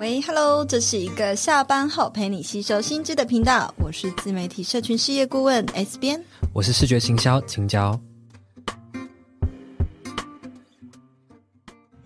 喂，Hello，这是一个下班后陪你吸收新知的频道，我是自媒体社群事业顾问 S 编，我是视觉行销青椒，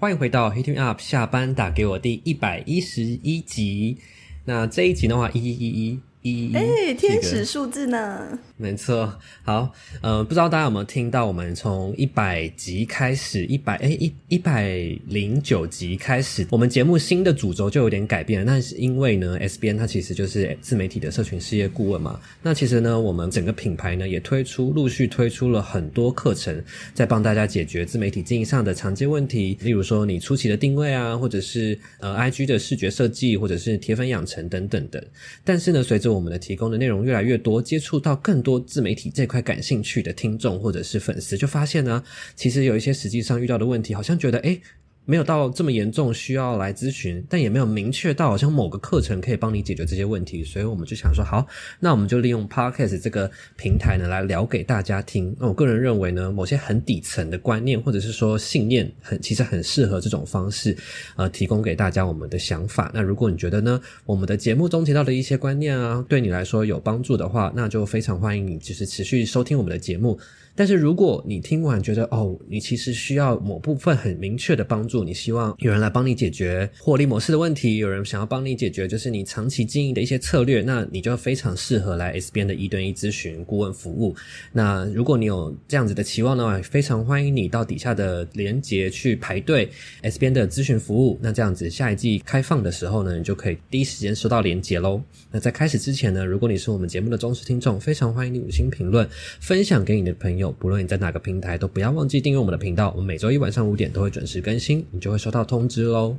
欢迎回到 Hitting Up 下班打给我第一百一十一集，那这一集的话，一一一一。哎、欸，天使数字呢？没错，好，呃，不知道大家有没有听到，我们从一百集开始，一百哎一一百零九集开始，我们节目新的主轴就有点改变了。那是因为呢，SBN 它其实就是自媒体的社群事业顾问嘛。那其实呢，我们整个品牌呢也推出陆续推出了很多课程，在帮大家解决自媒体经营上的常见问题，例如说你初期的定位啊，或者是呃 IG 的视觉设计，或者是铁粉养成等等的。但是呢，随着我们的提供的内容越来越多，接触到更多自媒体这块感兴趣的听众或者是粉丝，就发现呢，其实有一些实际上遇到的问题，好像觉得诶没有到这么严重，需要来咨询，但也没有明确到好像某个课程可以帮你解决这些问题，所以我们就想说，好，那我们就利用 Podcast 这个平台呢，来聊给大家听。那我个人认为呢，某些很底层的观念或者是说信念，很其实很适合这种方式，呃，提供给大家我们的想法。那如果你觉得呢，我们的节目中提到的一些观念啊，对你来说有帮助的话，那就非常欢迎你，就是持续收听我们的节目。但是如果你听完觉得哦，你其实需要某部分很明确的帮助，你希望有人来帮你解决获利模式的问题，有人想要帮你解决就是你长期经营的一些策略，那你就非常适合来 S 编的一对一咨询顾问服务。那如果你有这样子的期望的话，非常欢迎你到底下的连结去排队 S 编的咨询服务。那这样子下一季开放的时候呢，你就可以第一时间收到连结喽。那在开始之前呢，如果你是我们节目的忠实听众，非常欢迎你五星评论分享给你的朋友。不论你在哪个平台，都不要忘记订阅我们的频道。我们每周一晚上五点都会准时更新，你就会收到通知喽。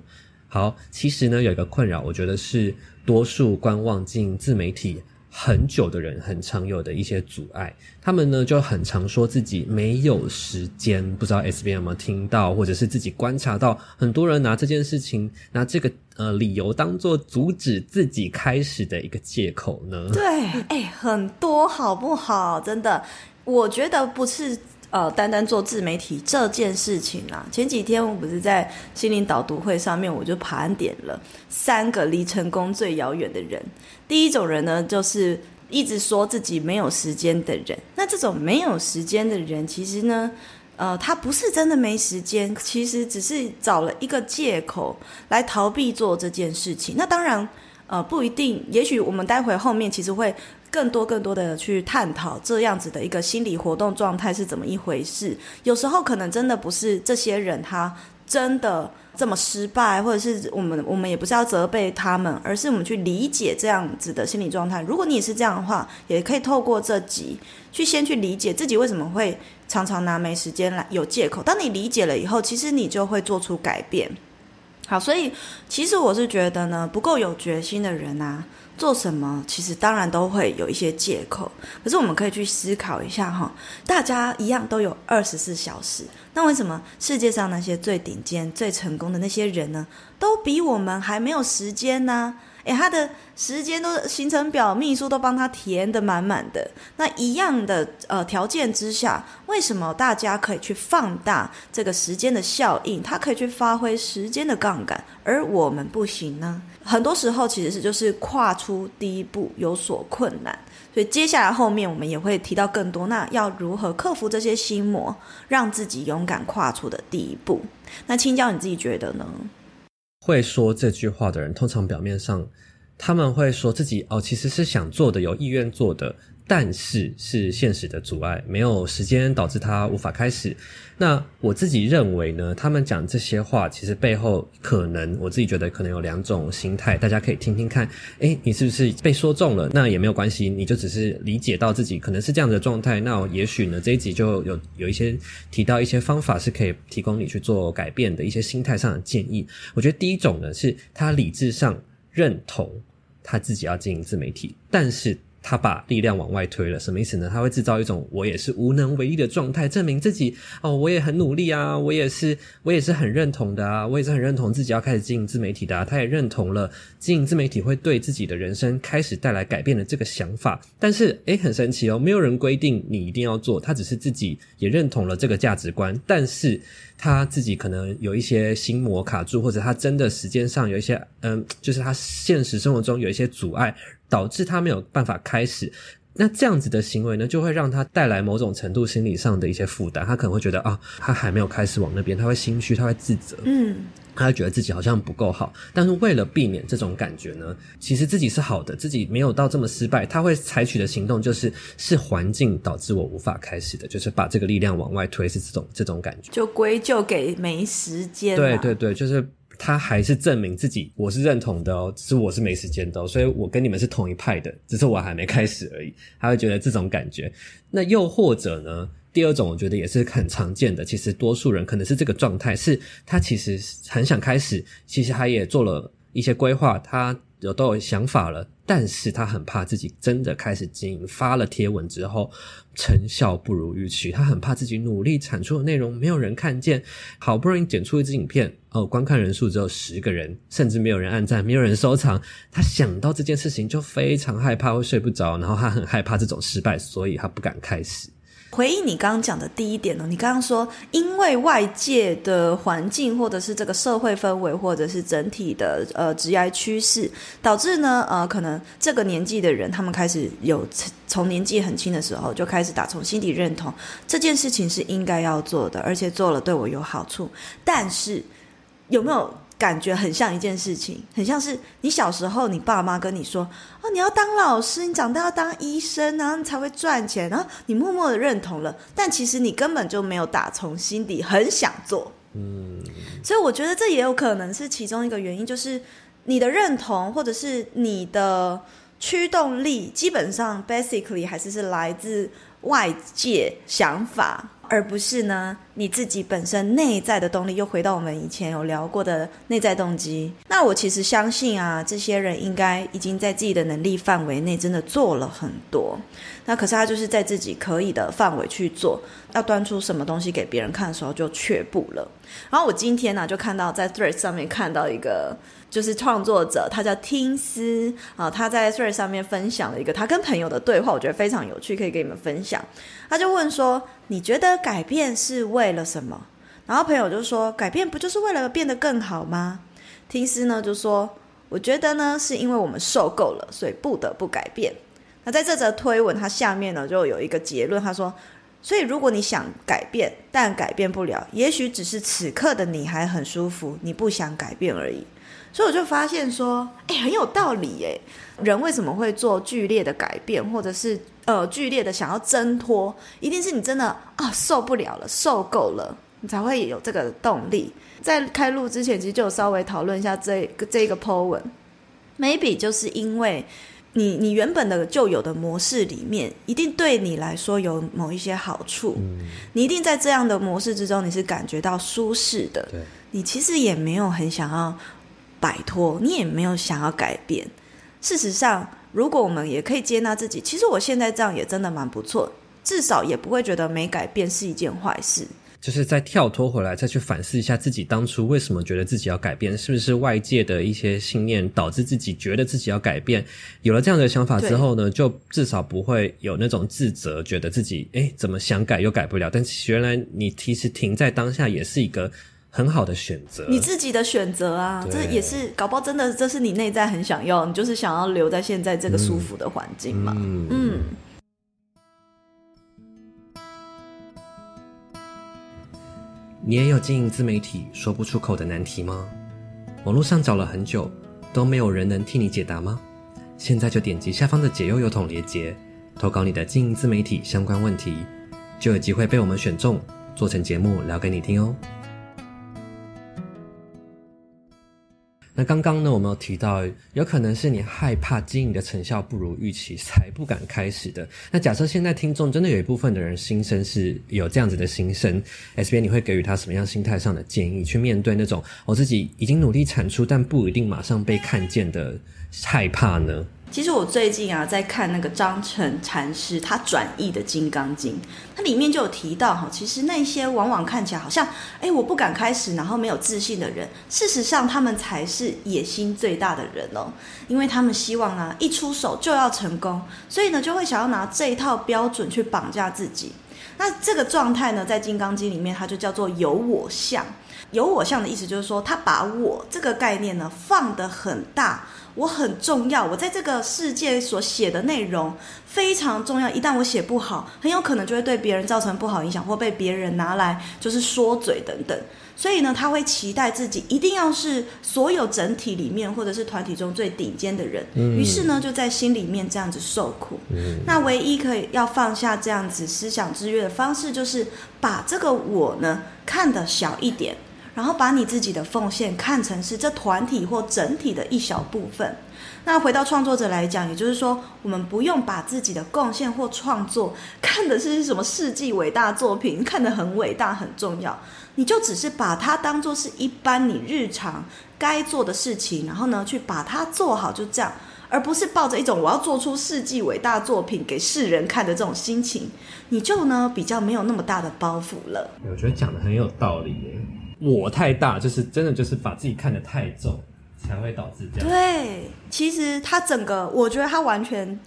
好，其实呢，有一个困扰，我觉得是多数观望进自媒体很久的人很常有的一些阻碍。他们呢就很常说自己没有时间，不知道 S B 有没有听到，或者是自己观察到很多人拿这件事情，拿这个呃理由当做阻止自己开始的一个借口呢？对，哎，很多好不好？真的。我觉得不是呃，单单做自媒体这件事情啊。前几天我不是在心灵导读会上面，我就盘点了三个离成功最遥远的人。第一种人呢，就是一直说自己没有时间的人。那这种没有时间的人，其实呢，呃，他不是真的没时间，其实只是找了一个借口来逃避做这件事情。那当然，呃，不一定。也许我们待会后面其实会。更多更多的去探讨这样子的一个心理活动状态是怎么一回事。有时候可能真的不是这些人他真的这么失败，或者是我们我们也不是要责备他们，而是我们去理解这样子的心理状态。如果你也是这样的话，也可以透过这集去先去理解自己为什么会常常拿没时间来有借口。当你理解了以后，其实你就会做出改变。好，所以其实我是觉得呢，不够有决心的人啊。做什么，其实当然都会有一些借口，可是我们可以去思考一下哈，大家一样都有二十四小时，那为什么世界上那些最顶尖、最成功的那些人呢，都比我们还没有时间呢？诶，他的时间都行程表，秘书都帮他填得满满的。那一样的呃条件之下，为什么大家可以去放大这个时间的效应？他可以去发挥时间的杠杆，而我们不行呢？很多时候其实是就是跨出第一步有所困难。所以接下来后面我们也会提到更多。那要如何克服这些心魔，让自己勇敢跨出的第一步？那青椒你自己觉得呢？会说这句话的人，通常表面上他们会说自己哦，其实是想做的，有意愿做的，但是是现实的阻碍，没有时间导致他无法开始。那我自己认为呢，他们讲这些话，其实背后可能我自己觉得可能有两种心态，大家可以听听看。诶，你是不是被说中了？那也没有关系，你就只是理解到自己可能是这样的状态。那也许呢，这一集就有有一些提到一些方法是可以提供你去做改变的一些心态上的建议。我觉得第一种呢，是他理智上认同他自己要经营自媒体，但是。他把力量往外推了，什么意思呢？他会制造一种我也是无能为力的状态，证明自己哦，我也很努力啊，我也是，我也是很认同的啊，我也是很认同自己要开始经营自媒体的。他也认同了经营自媒体会对自己的人生开始带来改变的这个想法。但是，诶，很神奇哦，没有人规定你一定要做，他只是自己也认同了这个价值观，但是他自己可能有一些心魔卡住，或者他真的时间上有一些，嗯，就是他现实生活中有一些阻碍。导致他没有办法开始，那这样子的行为呢，就会让他带来某种程度心理上的一些负担。他可能会觉得啊，他还没有开始往那边，他会心虚，他会自责，嗯，他会觉得自己好像不够好。但是为了避免这种感觉呢，其实自己是好的，自己没有到这么失败。他会采取的行动就是，是环境导致我无法开始的，就是把这个力量往外推，是这种这种感觉，就归咎给没时间。对对对，就是。他还是证明自己，我是认同的哦，只是我是没时间的哦，所以我跟你们是同一派的，只是我还没开始而已。他会觉得这种感觉。那又或者呢？第二种我觉得也是很常见的，其实多数人可能是这个状态，是他其实很想开始，其实他也做了一些规划，他有都有想法了。但是他很怕自己真的开始经营，发了贴文之后成效不如预期，他很怕自己努力产出的内容没有人看见，好不容易剪出一支影片，哦，观看人数只有十个人，甚至没有人按赞，没有人收藏，他想到这件事情就非常害怕，会睡不着，然后他很害怕这种失败，所以他不敢开始。回应你刚刚讲的第一点呢，你刚刚说，因为外界的环境，或者是这个社会氛围，或者是整体的呃职业趋势，导致呢呃可能这个年纪的人，他们开始有从年纪很轻的时候就开始打从心底认同这件事情是应该要做的，而且做了对我有好处。但是有没有？感觉很像一件事情，很像是你小时候，你爸妈跟你说：“哦，你要当老师，你长大要当医生，然后你才会赚钱。”然后你默默的认同了，但其实你根本就没有打从心底很想做。嗯，所以我觉得这也有可能是其中一个原因，就是你的认同或者是你的驱动力，基本上 basically 还是是来自外界想法。而不是呢，你自己本身内在的动力，又回到我们以前有聊过的内在动机。那我其实相信啊，这些人应该已经在自己的能力范围内真的做了很多。那可是他就是在自己可以的范围去做，要端出什么东西给别人看的时候就却步了。然后我今天呢、就看到在 Thread 上面看到一个。就是创作者，他叫听思啊，他在 Stray 上面分享了一个他跟朋友的对话，我觉得非常有趣，可以给你们分享。他就问说：“你觉得改变是为了什么？”然后朋友就说：“改变不就是为了变得更好吗？”听思呢就说：“我觉得呢，是因为我们受够了，所以不得不改变。”那在这则推文，他下面呢就有一个结论，他说：“所以如果你想改变，但改变不了，也许只是此刻的你还很舒服，你不想改变而已。”所以我就发现说，哎，很有道理耶。人为什么会做剧烈的改变，或者是呃剧烈的想要挣脱？一定是你真的啊受不了了，受够了，你才会有这个动力。在开录之前，其实就有稍微讨论一下这个这个 po 文。Maybe 就是因为你你原本的旧有的模式里面，一定对你来说有某一些好处。嗯。你一定在这样的模式之中，你是感觉到舒适的。对。你其实也没有很想要。摆脱，你也没有想要改变。事实上，如果我们也可以接纳自己，其实我现在这样也真的蛮不错，至少也不会觉得没改变是一件坏事。就是再跳脱回来，再去反思一下自己当初为什么觉得自己要改变，是不是外界的一些信念导致自己觉得自己要改变？有了这样的想法之后呢，就至少不会有那种自责，觉得自己诶怎么想改又改不了。但原来你其实停在当下也是一个。很好的选择，你自己的选择啊，这也是搞不好真的，这是你内在很想要，你就是想要留在现在这个舒服的环境嘛。嗯，嗯，你也有经营自媒体说不出口的难题吗？网络上找了很久，都没有人能替你解答吗？现在就点击下方的解忧邮筒连结，投稿你的经营自媒体相关问题，就有机会被我们选中，做成节目聊给你听哦。那刚刚呢，我们有提到，有可能是你害怕经营的成效不如预期，才不敢开始的。那假设现在听众真的有一部分的人心声是有这样子的心声，S B，你会给予他什么样心态上的建议，去面对那种我自己已经努力产出，但不一定马上被看见的害怕呢？其实我最近啊在看那个张澄禅师他转译的《金刚经》，它里面就有提到哈，其实那些往往看起来好像哎我不敢开始，然后没有自信的人，事实上他们才是野心最大的人哦，因为他们希望呢一出手就要成功，所以呢就会想要拿这一套标准去绑架自己。那这个状态呢，在《金刚经》里面，它就叫做有我相。有我相的意思就是说，他把我这个概念呢放得很大。我很重要，我在这个世界所写的内容非常重要。一旦我写不好，很有可能就会对别人造成不好影响，或被别人拿来就是说嘴等等。所以呢，他会期待自己一定要是所有整体里面或者是团体中最顶尖的人。于是呢，就在心里面这样子受苦。那唯一可以要放下这样子思想制约的方式，就是把这个我呢看得小一点。然后把你自己的奉献看成是这团体或整体的一小部分。那回到创作者来讲，也就是说，我们不用把自己的贡献或创作看的是什么世纪伟大作品，看得很伟大很重要。你就只是把它当做是一般你日常该做的事情，然后呢，去把它做好，就这样，而不是抱着一种我要做出世纪伟大作品给世人看的这种心情，你就呢比较没有那么大的包袱了。我觉得讲得很有道理耶。我太大，就是真的就是把自己看得太重，才会导致这样。对，其实他整个，我觉得他完全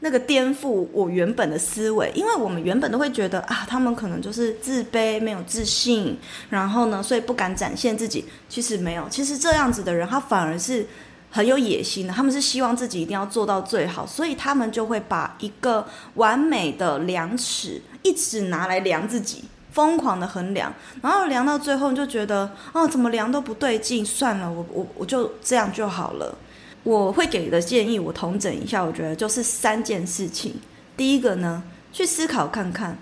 那个颠覆我原本的思维，因为我们原本都会觉得啊，他们可能就是自卑、没有自信，然后呢，所以不敢展现自己。其实没有，其实这样子的人，他反而是很有野心的。他们是希望自己一定要做到最好，所以他们就会把一个完美的量尺一直拿来量自己。疯狂的衡量，然后量到最后就觉得啊，怎么量都不对劲，算了，我我我就这样就好了。我会给的建议，我统整一下，我觉得就是三件事情。第一个呢，去思考看看，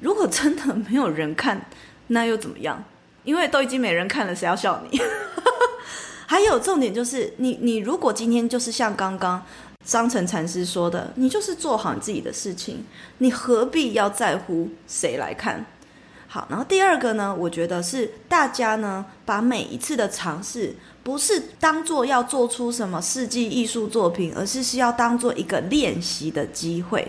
如果真的没有人看，那又怎么样？因为都已经没人看了，谁要笑你？还有重点就是，你你如果今天就是像刚刚张澄禅师说的，你就是做好你自己的事情，你何必要在乎谁来看？好，然后第二个呢，我觉得是大家呢，把每一次的尝试，不是当做要做出什么世纪艺术作品，而是是要当做一个练习的机会。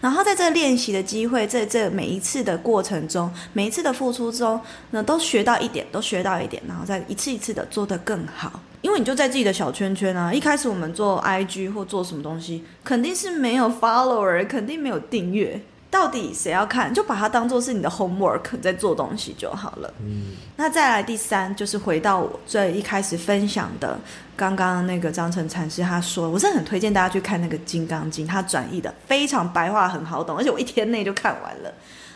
然后在这练习的机会，在这每一次的过程中，每一次的付出中，那都学到一点，都学到一点，然后再一次一次的做得更好。因为你就在自己的小圈圈啊，一开始我们做 IG 或做什么东西，肯定是没有 follower，肯定没有订阅。到底谁要看，就把它当做是你的 homework 在做东西就好了。嗯，那再来第三，就是回到我最一开始分享的，刚刚那个张成禅师他说，我真的很推荐大家去看那个《金刚经》，他转译的非常白话，很好懂，而且我一天内就看完了。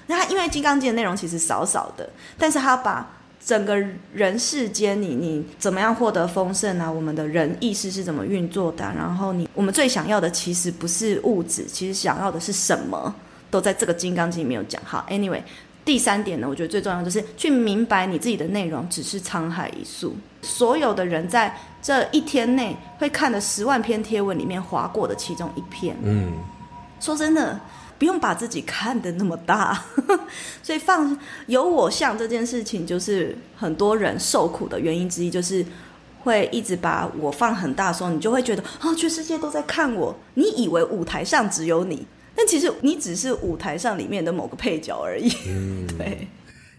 那他因为《金刚经》的内容其实少少的，但是他把整个人世间你你怎么样获得丰盛啊，我们的人意识是怎么运作的，然后你我们最想要的其实不是物质，其实想要的是什么？都在这个《金刚经》里面有讲。好，Anyway，第三点呢，我觉得最重要就是去明白你自己的内容只是沧海一粟。所有的人在这一天内会看的十万篇贴文里面划过的其中一篇。嗯，说真的，不用把自己看得那么大。所以放有我相这件事情，就是很多人受苦的原因之一，就是会一直把我放很大的时候，你就会觉得啊，全世界都在看我，你以为舞台上只有你。但其实你只是舞台上里面的某个配角而已。嗯，对，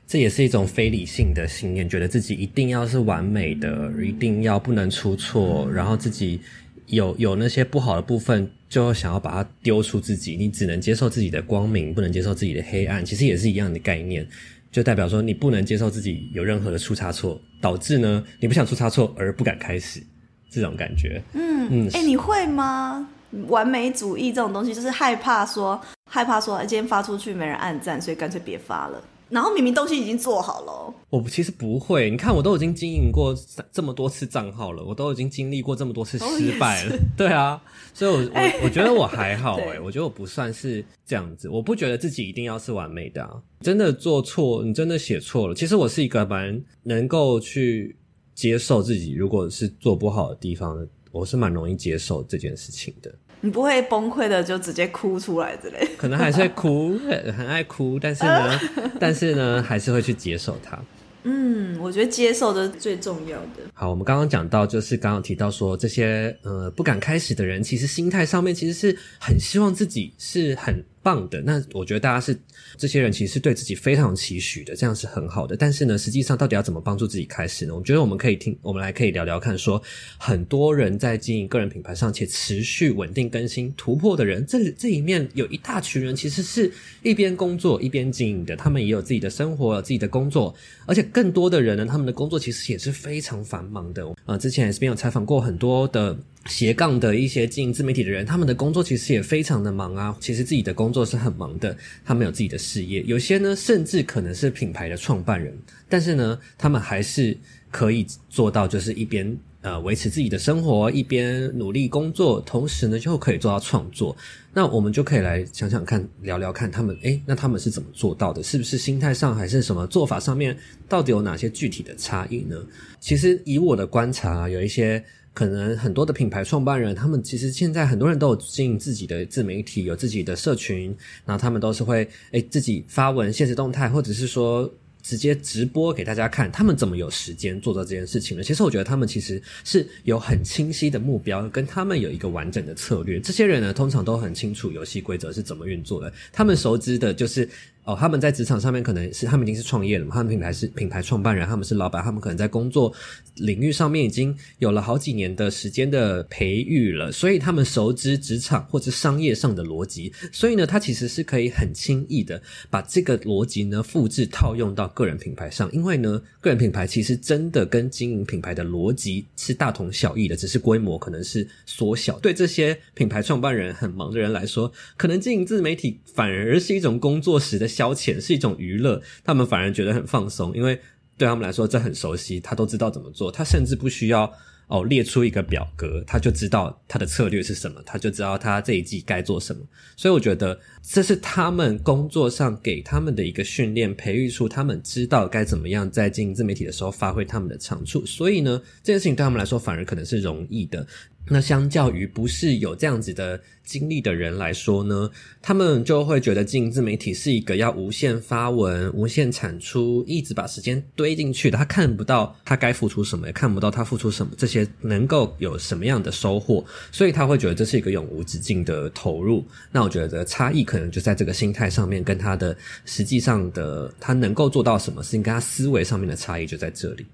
这也是一种非理性的信念，觉得自己一定要是完美的，一定要不能出错，然后自己有有那些不好的部分，就想要把它丢出自己。你只能接受自己的光明，不能接受自己的黑暗。其实也是一样的概念，就代表说你不能接受自己有任何的出差错，导致呢你不想出差错而不敢开始这种感觉。嗯嗯，哎、欸，你会吗？完美主义这种东西，就是害怕说，害怕说，今天发出去没人按赞，所以干脆别发了。然后明明东西已经做好了，我其实不会。你看，我都已经经营过这么多次账号了，我都已经经历过这么多次失败了。对啊，所以我，我我 我觉得我还好哎、欸，我觉得我不算是这样子。我不觉得自己一定要是完美的啊。真的做错，你真的写错了。其实我是一个蛮能够去接受自己，如果是做不好的地方的。我是蛮容易接受这件事情的，你不会崩溃的就直接哭出来之类，可能还是会哭，很爱哭，但是呢，但是呢，还是会去接受它。嗯，我觉得接受的是最重要的。好，我们刚刚讲到，就是刚刚提到说，这些呃不敢开始的人，其实心态上面其实是很希望自己是很棒的。那我觉得大家是这些人，其实是对自己非常期许的，这样是很好的。但是呢，实际上到底要怎么帮助自己开始呢？我觉得我们可以听，我们来可以聊聊看说，很多人在经营个人品牌上且持续稳定更新突破的人，这这里面有一大群人，其实是一边工作一边经营的，他们也有自己的生活，有自己的工作，而且。更多的人呢，他们的工作其实也是非常繁忙的。呃，之前 S 编有采访过很多的斜杠的一些经营自媒体的人，他们的工作其实也非常的忙啊。其实自己的工作是很忙的，他们有自己的事业，有些呢甚至可能是品牌的创办人，但是呢，他们还是可以做到，就是一边。呃，维持自己的生活，一边努力工作，同时呢，就可以做到创作。那我们就可以来想想看，聊聊看他们，诶，那他们是怎么做到的？是不是心态上，还是什么做法上面，到底有哪些具体的差异呢？其实以我的观察，有一些可能很多的品牌创办人，他们其实现在很多人都有经营自己的自媒体，有自己的社群，然后他们都是会诶自己发文、现实动态，或者是说。直接直播给大家看，他们怎么有时间做到这件事情呢？其实我觉得他们其实是有很清晰的目标，跟他们有一个完整的策略。这些人呢，通常都很清楚游戏规则是怎么运作的，他们熟知的就是。哦，他们在职场上面可能是他们已经是创业了嘛，他们品牌是品牌创办人，他们是老板，他们可能在工作领域上面已经有了好几年的时间的培育了，所以他们熟知职场或者商业上的逻辑，所以呢，他其实是可以很轻易的把这个逻辑呢复制套用到个人品牌上，因为呢，个人品牌其实真的跟经营品牌的逻辑是大同小异的，只是规模可能是缩小。对这些品牌创办人很忙的人来说，可能经营自媒体反而是一种工作时的。消遣是一种娱乐，他们反而觉得很放松，因为对他们来说这很熟悉，他都知道怎么做，他甚至不需要哦列出一个表格，他就知道他的策略是什么，他就知道他这一季该做什么。所以我觉得这是他们工作上给他们的一个训练，培育出他们知道该怎么样在经营自媒体的时候发挥他们的长处。所以呢，这件事情对他们来说反而可能是容易的。那相较于不是有这样子的经历的人来说呢，他们就会觉得经营自媒体是一个要无限发文、无限产出，一直把时间堆进去的。他看不到他该付出什么，也看不到他付出什么，这些能够有什么样的收获，所以他会觉得这是一个永无止境的投入。那我觉得差异可能就在这个心态上面，跟他的实际上的他能够做到什么事情，跟他思维上面的差异就在这里。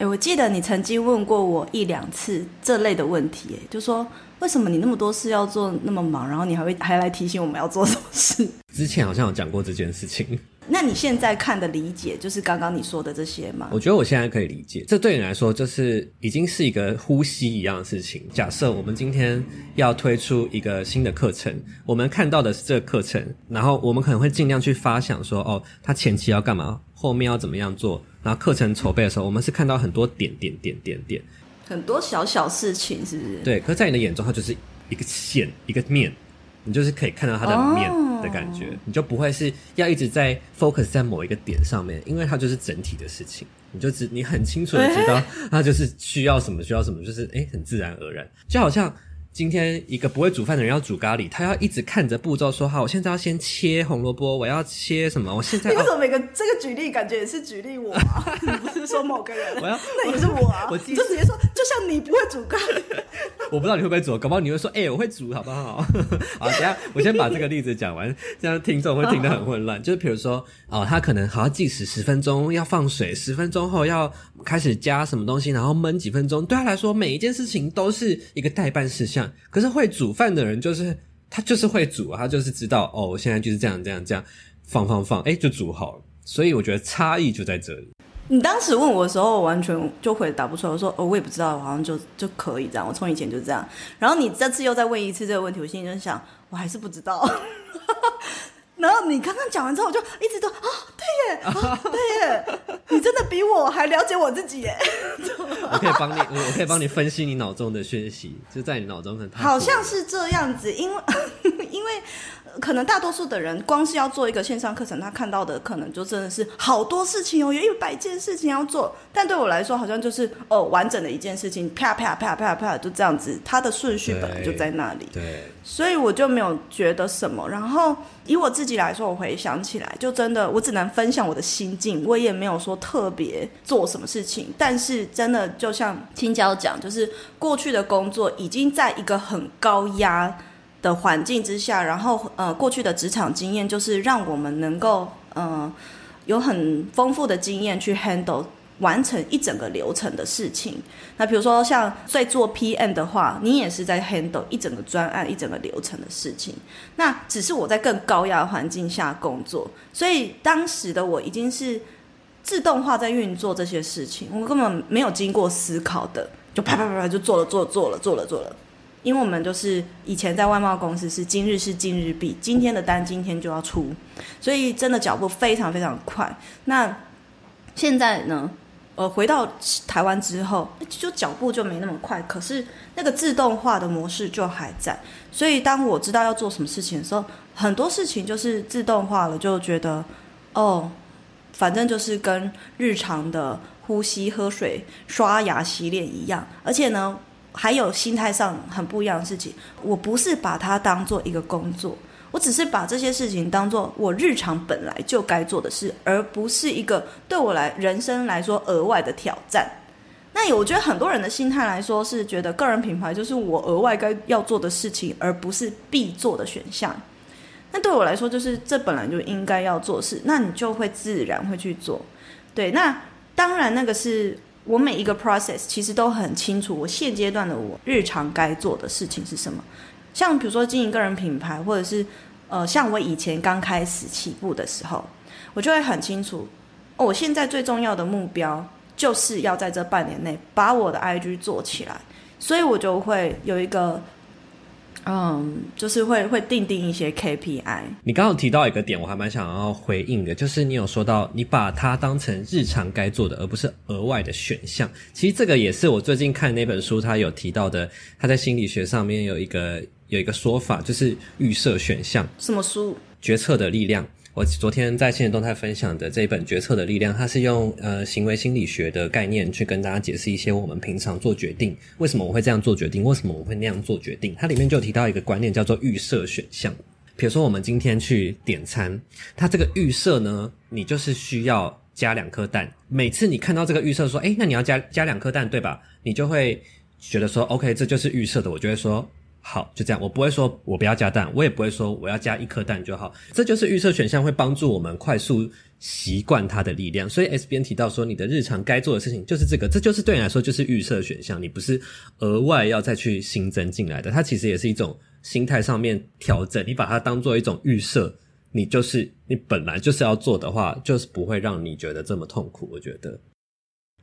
哎，我记得你曾经问过我一两次这类的问题，哎，就说为什么你那么多事要做那么忙，然后你还会还来提醒我们要做什么事？之前好像有讲过这件事情。那你现在看的理解就是刚刚你说的这些吗？我觉得我现在可以理解，这对你来说就是已经是一个呼吸一样的事情。假设我们今天要推出一个新的课程，我们看到的是这个课程，然后我们可能会尽量去发想说，哦，它前期要干嘛，后面要怎么样做。然后课程筹备的时候，我们是看到很多点点点点点，很多小小事情，是不是？对，可是在你的眼中，它就是一个线，一个面，你就是可以看到它的面的感觉，oh. 你就不会是要一直在 focus 在某一个点上面，因为它就是整体的事情，你就只你很清楚的知道它就是需要什么，需要什么，就是诶很自然而然，就好像。今天一个不会煮饭的人要煮咖喱，他要一直看着步骤说：“好，我现在要先切红萝卜，我要切什么？我现在……”你为什么每个这个举例感觉也是举例 我啊？你不是说某个人？我要那也是我啊！就直接说，就像你不会煮咖喱，我不知道你会不会煮，搞不好你会说：“哎、欸，我会煮，好不好？” 好，等下我先把这个例子讲完，这样听众会听得很混乱。就是比如说，哦，他可能好像计时十分钟要放水，十分钟后要开始加什么东西，然后焖几分钟。对他来说，每一件事情都是一个待办事项。可是会煮饭的人，就是他就是会煮，他就是知道哦，我现在就是这样这样这样放放放，哎，就煮好了。所以我觉得差异就在这里。你当时问我的时候，我完全就回答不出来。我说哦，我也不知道，好像就就可以这样。我从以前就这样。然后你这次又再问一次这个问题，我心里就想，我还是不知道。然后你刚刚讲完之后，我就一直都啊，对耶，啊，对耶，你真的比我还了解我自己耶。我可以帮你，我可以帮你分析你脑中的讯息，就在你脑中很。好像是这样子，因为 因为可能大多数的人光是要做一个线上课程，他看到的可能就真的是好多事情哦，有一百件事情要做。但对我来说，好像就是哦，完整的一件事情，啪啪啪啪啪，就这样子，它的顺序本来就在那里。对，对，所以我就没有觉得什么。然后以我自己来说，我回想起来，就真的我只能分享我的心境，我也没有说特别做什么事情。但是真的就像青椒讲，就是过去的工作已经在一个很高压的环境之下，然后呃，过去的职场经验就是让我们能够呃有很丰富的经验去 handle 完成一整个流程的事情。那比如说像在做 PM 的话，你也是在 handle 一整个专案、一整个流程的事情。那只是我在更高压环境下工作，所以当时的我已经是自动化在运作这些事情，我根本没有经过思考的，就啪啪啪啪就做了，做了，做了，做了，做了。因为我们就是以前在外贸公司是今日事今日毕，今天的单今天就要出，所以真的脚步非常非常快。那现在呢，呃，回到台湾之后，就脚步就没那么快，可是那个自动化的模式就还在。所以当我知道要做什么事情的时候，很多事情就是自动化了，就觉得哦，反正就是跟日常的呼吸、喝水、刷牙、洗脸一样，而且呢。还有心态上很不一样的事情，我不是把它当做一个工作，我只是把这些事情当做我日常本来就该做的事，而不是一个对我来人生来说额外的挑战。那我觉得很多人的心态来说是觉得个人品牌就是我额外该要做的事情，而不是必做的选项。那对我来说就是这本来就应该要做事，那你就会自然会去做。对，那当然那个是。我每一个 process 其实都很清楚，我现阶段的我日常该做的事情是什么。像比如说经营个人品牌，或者是呃，像我以前刚开始起步的时候，我就会很清楚，哦，我现在最重要的目标就是要在这半年内把我的 IG 做起来，所以我就会有一个。嗯，就是会会定定一些 KPI。你刚刚提到一个点，我还蛮想要回应的，就是你有说到你把它当成日常该做的，而不是额外的选项。其实这个也是我最近看那本书，他有提到的。他在心理学上面有一个有一个说法，就是预设选项。什么书？决策的力量。我昨天在现实动态分享的这一本《决策的力量》，它是用呃行为心理学的概念去跟大家解释一些我们平常做决定，为什么我会这样做决定，为什么我会那样做决定。它里面就提到一个观念，叫做预设选项。比如说我们今天去点餐，它这个预设呢，你就是需要加两颗蛋。每次你看到这个预设说，诶，那你要加加两颗蛋，对吧？你就会觉得说，OK，这就是预设的。我就会说。好，就这样，我不会说我不要加蛋，我也不会说我要加一颗蛋就好。这就是预设选项会帮助我们快速习惯它的力量。所以 S 编提到说，你的日常该做的事情就是这个，这就是对你来说就是预设选项，你不是额外要再去新增进来的。它其实也是一种心态上面调整，你把它当做一种预设，你就是你本来就是要做的话，就是不会让你觉得这么痛苦。我觉得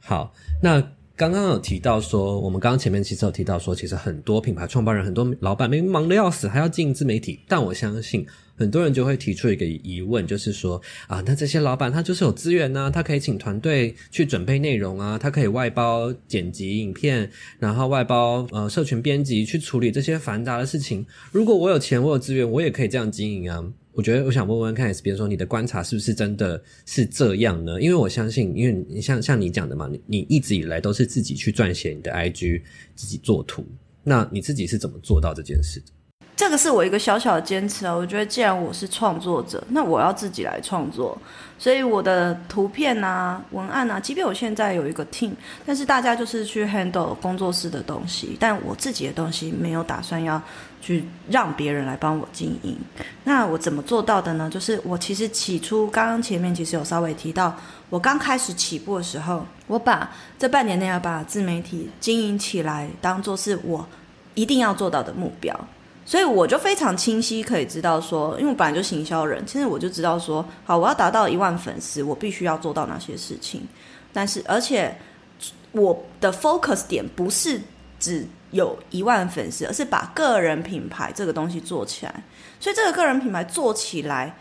好，那。刚刚有提到说，我们刚刚前面其实有提到说，其实很多品牌创办人、很多老板明明忙得要死，还要经营自媒体。但我相信很多人就会提出一个疑问，就是说啊，那这些老板他就是有资源啊，他可以请团队去准备内容啊，他可以外包剪辑影片，然后外包呃社群编辑去处理这些繁杂的事情。如果我有钱，我有资源，我也可以这样经营啊。我觉得我想问问看 S 编说，你的观察是不是真的是这样呢？因为我相信，因为你像像你讲的嘛，你你一直以来都是自己去撰写你的 IG，自己做图，那你自己是怎么做到这件事的？这个是我一个小小的坚持啊！我觉得既然我是创作者，那我要自己来创作，所以我的图片啊、文案啊，即便我现在有一个 team，但是大家就是去 handle 工作室的东西，但我自己的东西没有打算要去让别人来帮我经营。那我怎么做到的呢？就是我其实起初刚刚前面其实有稍微提到，我刚开始起步的时候，我把这半年内要把自媒体经营起来当做是我一定要做到的目标。所以我就非常清晰可以知道说，因为我本来就行销人，其实我就知道说，好，我要达到一万粉丝，我必须要做到哪些事情。但是，而且我的 focus 点不是只有一万粉丝，而是把个人品牌这个东西做起来。所以，这个个人品牌做起来，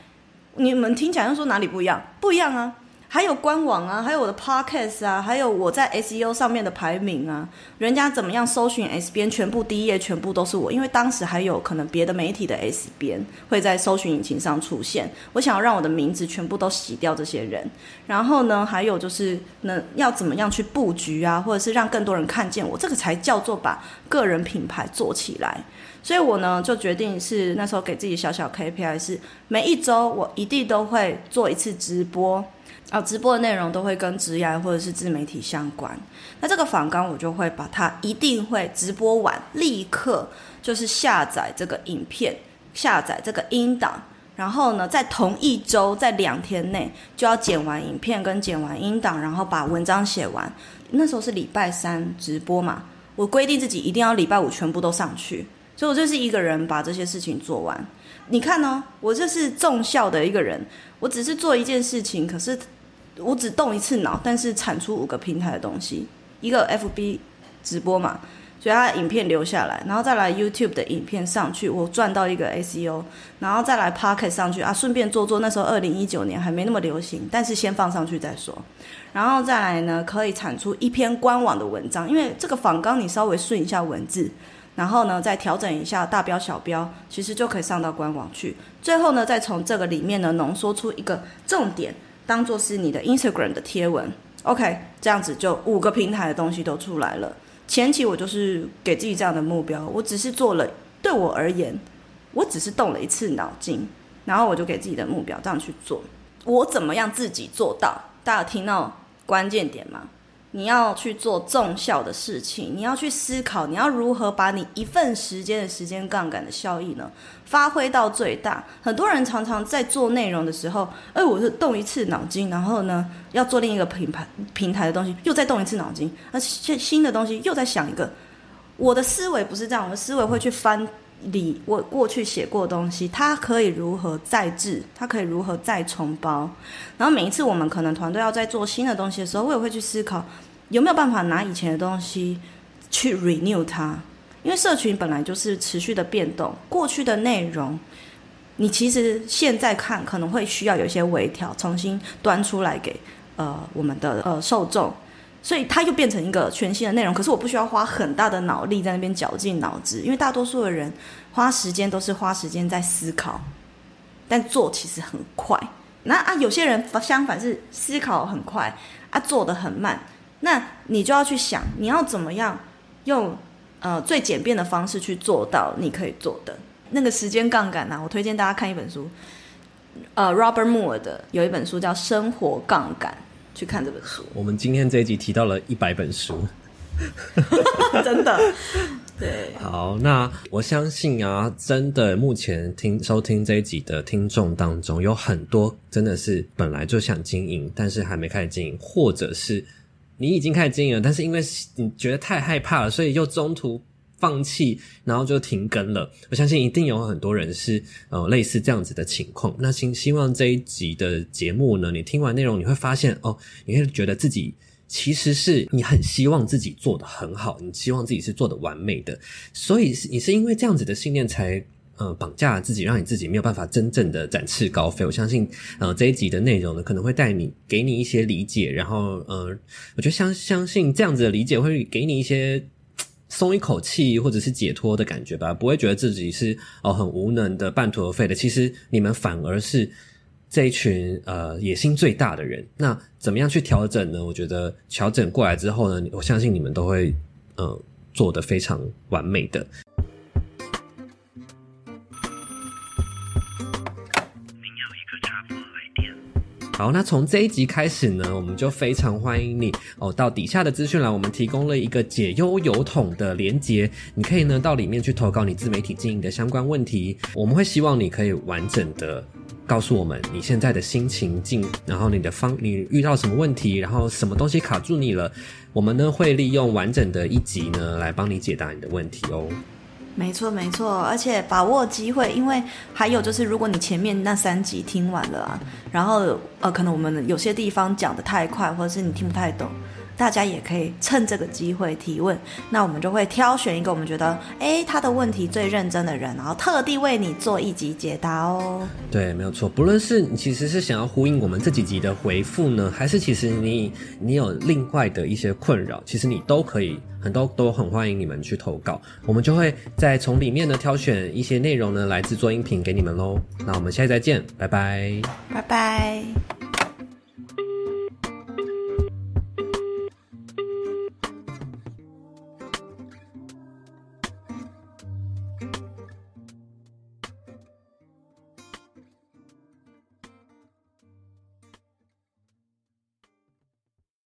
你们听起来就说哪里不一样？不一样啊！还有官网啊，还有我的 podcast 啊，还有我在 SEO 上面的排名啊，人家怎么样搜寻 S 边，全部第一页全部都是我，因为当时还有可能别的媒体的 S 边会在搜寻引擎上出现，我想要让我的名字全部都洗掉这些人，然后呢，还有就是能，要怎么样去布局啊，或者是让更多人看见我，这个才叫做把个人品牌做起来。所以我呢就决定是那时候给自己小小 KPI 是每一周我一定都会做一次直播，啊，直播的内容都会跟职涯或者是自媒体相关。那这个访纲我就会把它一定会直播完，立刻就是下载这个影片，下载这个音档，然后呢在同一周在两天内就要剪完影片跟剪完音档，然后把文章写完。那时候是礼拜三直播嘛，我规定自己一定要礼拜五全部都上去。所以，我就是一个人把这些事情做完。你看呢、我这是重效的一个人。我只是做一件事情，可是我只动一次脑，但是产出五个平台的东西。一个 FB 直播嘛，所以它影片留下来，然后再来 YouTube 的影片上去，我赚到一个 SEO，然后再来 Pocket 上去啊，顺便做做。那时候二零一九年还没那么流行，但是先放上去再说。然后再来呢，可以产出一篇官网的文章，因为这个仿纲你稍微顺一下文字。然后呢，再调整一下大标小标，其实就可以上到官网去。最后呢，再从这个里面呢，浓缩出一个重点，当做是你的 Instagram 的贴文。OK，这样子就五个平台的东西都出来了。前期我就是给自己这样的目标，我只是做了，对我而言，我只是动了一次脑筋，然后我就给自己的目标这样去做。我怎么样自己做到？大家有听到关键点吗？你要去做重效的事情，你要去思考，你要如何把你一份时间的时间杠杆的效益呢，发挥到最大。很多人常常在做内容的时候，哎，我是动一次脑筋，然后呢，要做另一个品牌平台的东西，又再动一次脑筋，而且新的东西又在想一个。我的思维不是这样，我的思维会去翻。理我过去写过的东西，它可以如何再制？它可以如何再重包？然后每一次我们可能团队要在做新的东西的时候，我也会去思考有没有办法拿以前的东西去 renew 它。因为社群本来就是持续的变动，过去的内容你其实现在看可能会需要有一些微调，重新端出来给呃我们的呃受众。所以它又变成一个全新的内容，可是我不需要花很大的脑力在那边绞尽脑汁，因为大多数的人花时间都是花时间在思考，但做其实很快。那啊，有些人相反是思考很快啊，做得很慢。那你就要去想，你要怎么样用呃最简便的方式去做到你可以做的那个时间杠杆呢？我推荐大家看一本书，呃，Robert Moore 的有一本书叫《生活杠杆》。去看这本书。我们今天这一集提到了一百本书，真的。对，好，那我相信啊，真的，目前听收听这一集的听众当中，有很多真的是本来就想经营，但是还没开始经营，或者是你已经开始经营了，但是因为你觉得太害怕了，所以又中途。放弃，然后就停更了。我相信一定有很多人是呃类似这样子的情况。那希希望这一集的节目呢，你听完内容，你会发现哦，你会觉得自己其实是你很希望自己做得很好，你希望自己是做得完美的。所以你是因为这样子的信念才呃绑架自己，让你自己没有办法真正的展翅高飞。我相信呃这一集的内容呢，可能会带你给你一些理解，然后呃，我觉得相相信这样子的理解会给你一些。松一口气，或者是解脱的感觉吧，不会觉得自己是哦很无能的、半途而废的。其实你们反而是这一群呃野心最大的人。那怎么样去调整呢？我觉得调整过来之后呢，我相信你们都会呃做得非常完美的。好，那从这一集开始呢，我们就非常欢迎你哦，到底下的资讯栏，我们提供了一个解忧邮筒的连接，你可以呢到里面去投稿你自媒体经营的相关问题，我们会希望你可以完整的告诉我们你现在的心情境，然后你的方，你遇到什么问题，然后什么东西卡住你了，我们呢会利用完整的一集呢来帮你解答你的问题哦。没错，没错，而且把握机会，因为还有就是，如果你前面那三集听完了啊，然后呃，可能我们有些地方讲的太快，或者是你听不太懂，大家也可以趁这个机会提问，那我们就会挑选一个我们觉得，哎，他的问题最认真的人，然后特地为你做一集解答哦。对，没有错。不论是你其实是想要呼应我们这几集的回复呢，还是其实你你有另外的一些困扰，其实你都可以，很多都很欢迎你们去投稿，我们就会再从里面呢挑选一些内容呢来制作音频给你们喽。那我们下期再见，拜拜，拜拜。